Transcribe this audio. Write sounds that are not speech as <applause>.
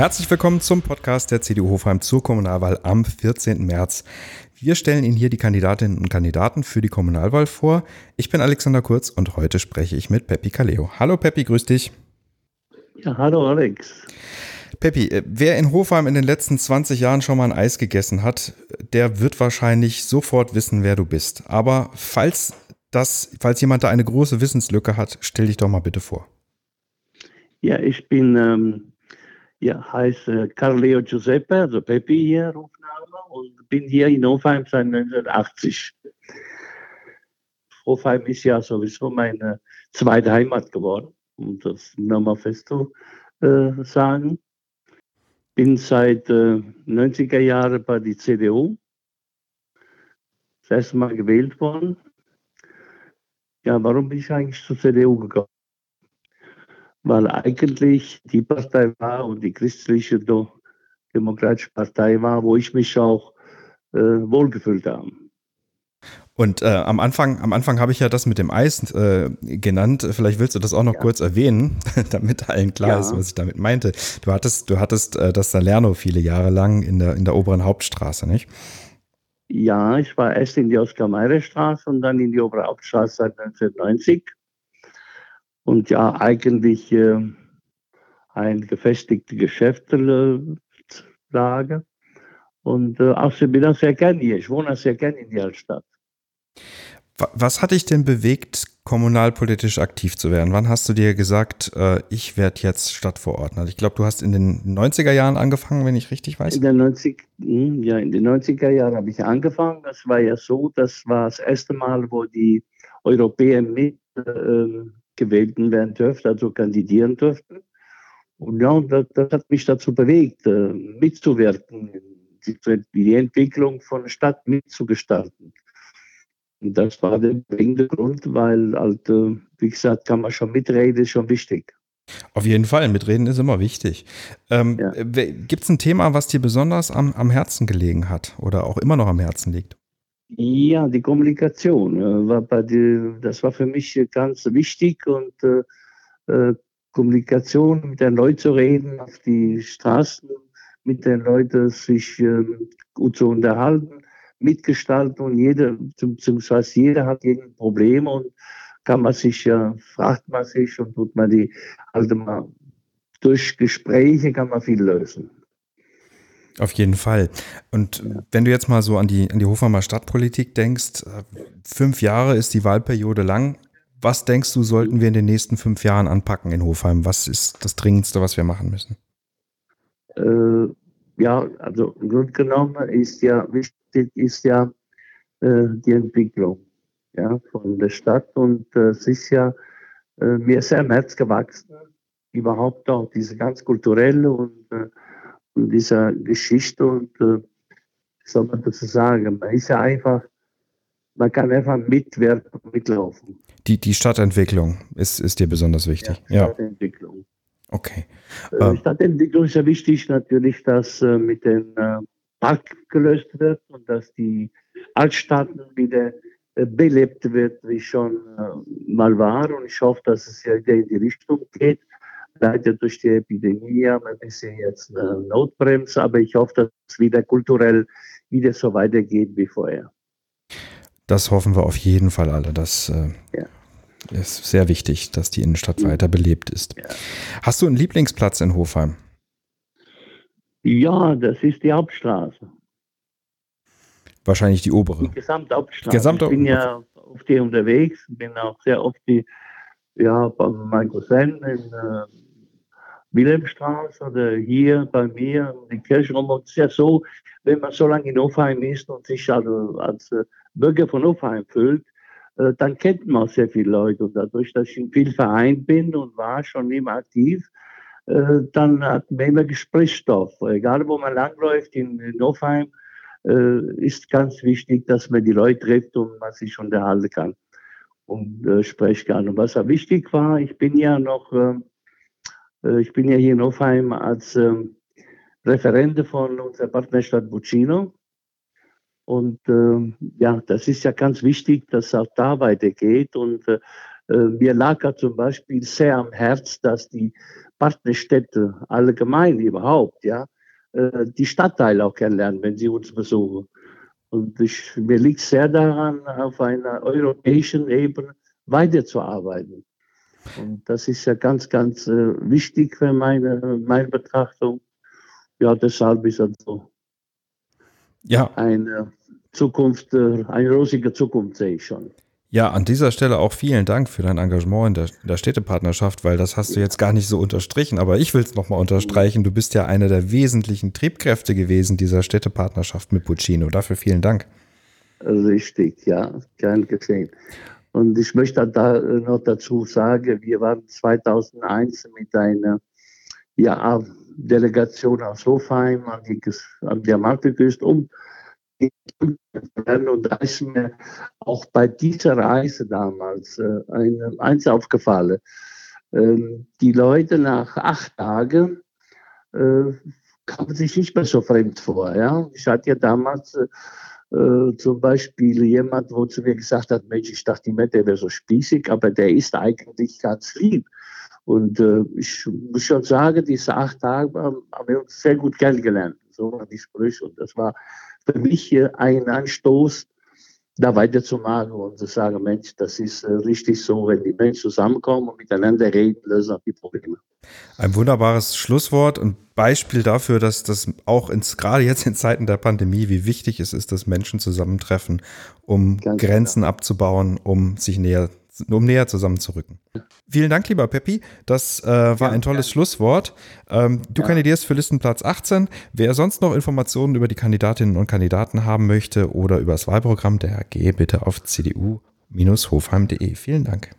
Herzlich willkommen zum Podcast der CDU Hofheim zur Kommunalwahl am 14. März. Wir stellen Ihnen hier die Kandidatinnen und Kandidaten für die Kommunalwahl vor. Ich bin Alexander Kurz und heute spreche ich mit Peppi Kaleo. Hallo Peppi, grüß dich. Ja, hallo Alex. Peppi, äh, wer in Hofheim in den letzten 20 Jahren schon mal ein Eis gegessen hat, der wird wahrscheinlich sofort wissen, wer du bist. Aber falls das, falls jemand da eine große Wissenslücke hat, stell dich doch mal bitte vor. Ja, ich bin ähm, ja, heiße Carleo Giuseppe, also Peppi hier, Rufname, und bin hier in Hofheim seit 1980. Hofheim ist ja sowieso meine zweite Heimat geworden, um das nochmal fest zu äh, sagen. Bin seit äh, 90er Jahren bei der CDU. Das erste Mal gewählt worden. Ja, warum bin ich eigentlich zur CDU gekommen? Weil eigentlich die Partei war und die christliche demokratische Partei war, wo ich mich auch äh, wohlgefühlt habe. Und äh, am Anfang, am Anfang habe ich ja das mit dem Eis äh, genannt. Vielleicht willst du das auch noch ja. kurz erwähnen, <laughs> damit allen klar ja. ist, was ich damit meinte. Du hattest, du hattest äh, das Salerno viele Jahre lang in der, in der oberen Hauptstraße, nicht? Ja, ich war erst in die Oskar-Meyer-Straße und dann in die obere Hauptstraße seit 1990 und ja eigentlich äh, ein gefestigte Geschäftslage. Und äh, außerdem bin ich sehr gerne hier. Ich wohne sehr gerne in der Stadt. Was hat dich denn bewegt, kommunalpolitisch aktiv zu werden? Wann hast du dir gesagt, äh, ich werde jetzt Stadtverordneter? Ich glaube, du hast in den 90er Jahren angefangen, wenn ich richtig weiß. In den 90, hm, ja, in den 90er Jahren habe ich angefangen. Das war ja so, das war das erste Mal, wo die Europäer mit äh, gewählten werden dürften, also kandidieren dürften. Und ja, das, das hat mich dazu bewegt, äh, mitzuwirken, die, die Entwicklung von der Stadt mitzugestalten. Und das war der bringende Grund, weil, halt, äh, wie gesagt, kann man schon mitreden, ist schon wichtig. Auf jeden Fall, mitreden ist immer wichtig. Ähm, ja. Gibt es ein Thema, was dir besonders am, am Herzen gelegen hat oder auch immer noch am Herzen liegt? Ja, die Kommunikation äh, war bei die, das war für mich ganz wichtig und äh, äh, Kommunikation mit den Leuten zu reden, auf die Straßen mit den Leuten sich äh, gut zu unterhalten, mitgestalten und jeder, beziehungsweise jeder hat ein Problem und kann man sich, äh, fragt man sich und tut man die, also mal durch Gespräche kann man viel lösen. Auf jeden Fall. Und wenn du jetzt mal so an die, an die Hofheimer Stadtpolitik denkst, äh, fünf Jahre ist die Wahlperiode lang. Was denkst du, sollten wir in den nächsten fünf Jahren anpacken in Hofheim? Was ist das Dringendste, was wir machen müssen? Äh, ja, also im Grunde genommen ist ja wichtig ist ja äh, die Entwicklung ja, von der Stadt und äh, es ist ja äh, mir sehr im Herz gewachsen, überhaupt auch diese ganz kulturelle und äh, dieser Geschichte und äh, soll man dazu sagen, man ist ja einfach, man kann einfach mitwirken, mitlaufen. Die, die Stadtentwicklung ist, ist dir besonders wichtig. Ja, Stadtentwicklung. Ja. Okay. Äh, ähm. Stadtentwicklung ist ja wichtig natürlich, dass äh, mit dem äh, Park gelöst wird und dass die Altstadten wieder äh, belebt wird, wie schon äh, mal war. Und ich hoffe, dass es ja wieder in die Richtung geht leider durch die Epidemie haben wir ein bisschen jetzt eine Notbremse, aber ich hoffe, dass es wieder kulturell wieder so weitergeht wie vorher. Das hoffen wir auf jeden Fall alle. Das äh, ja. ist sehr wichtig, dass die Innenstadt weiter belebt ist. Ja. Hast du einen Lieblingsplatz in Hofheim? Ja, das ist die Hauptstraße. Wahrscheinlich die obere. Die Gesamthauptstraße. Gesamte ich bin ja auf die unterwegs, bin auch sehr oft die, ja, bei meinem Cousin in äh, Wilhelmstraße oder hier bei mir in die Kirche rum. Und es ist ja so, wenn man so lange in Hofheim ist und sich also als äh, Bürger von Hofheim fühlt, äh, dann kennt man auch sehr viele Leute. Und dadurch, dass ich in vielen Vereinen bin und war schon immer aktiv, äh, dann hat man immer Gesprächsstoff. Egal, wo man langläuft in, in Hofheim, ist ganz wichtig, dass man die Leute trifft und man sich unterhalten kann und sprechen kann. Und was auch wichtig war, ich bin ja noch äh, ich bin ja hier in Hofheim als ähm, Referente von unserer Partnerstadt Buccino. Und ähm, ja, das ist ja ganz wichtig, dass auch da weitergeht. Und äh, äh mir lag ja zum Beispiel sehr am Herz, dass die Partnerstädte allgemein überhaupt, ja, äh, die Stadtteile auch kennenlernen, wenn sie uns besuchen. Und ich, mir liegt sehr daran, auf einer europäischen Ebene weiterzuarbeiten. Und das ist ja ganz, ganz äh, wichtig für meine, meine Betrachtung. Ja, deshalb ist das so. Ja. Eine Zukunft, äh, eine rosige Zukunft sehe ich schon. Ja, an dieser Stelle auch vielen Dank für dein Engagement in der, in der Städtepartnerschaft, weil das hast du jetzt gar nicht so unterstrichen, aber ich will es nochmal unterstreichen. Du bist ja einer der wesentlichen Triebkräfte gewesen dieser Städtepartnerschaft mit Puccino. Dafür vielen Dank. Richtig, ja, gern geschehen. Und ich möchte da noch dazu sagen, wir waren 2001 mit einer ja, Delegation aus Hofheim an, die, an der Amalfiküste um und da ist mir auch bei dieser Reise damals äh, ein, eins aufgefallen. Ähm, die Leute nach acht Tagen äh, kamen sich nicht mehr so fremd vor. Ja? Ich hatte ja damals äh, äh, zum Beispiel jemand, wo zu mir gesagt hat, Mensch, ich dachte immer, der wäre so spießig, aber der ist eigentlich ganz lieb. Und äh, ich muss schon sagen, diese acht Tage haben, haben wir uns sehr gut kennengelernt. So war die Sprüche. Und das war für mich ein Anstoß, da weiterzumachen und zu sagen, Mensch, das ist äh, richtig so, wenn die Menschen zusammenkommen und miteinander reden, lösen auch die Probleme. Ein wunderbares Schlusswort und Beispiel dafür, dass das auch ins, gerade jetzt in Zeiten der Pandemie, wie wichtig es ist, dass Menschen zusammentreffen, um Ganz Grenzen klar. abzubauen, um sich näher um näher zusammenzurücken. Vielen Dank, lieber Peppi. Das äh, war ja, ein tolles ja. Schlusswort. Ähm, du ja. kandidierst für Listenplatz 18. Wer sonst noch Informationen über die Kandidatinnen und Kandidaten haben möchte oder über das Wahlprogramm der AG, bitte auf cdu-hofheim.de. Vielen Dank.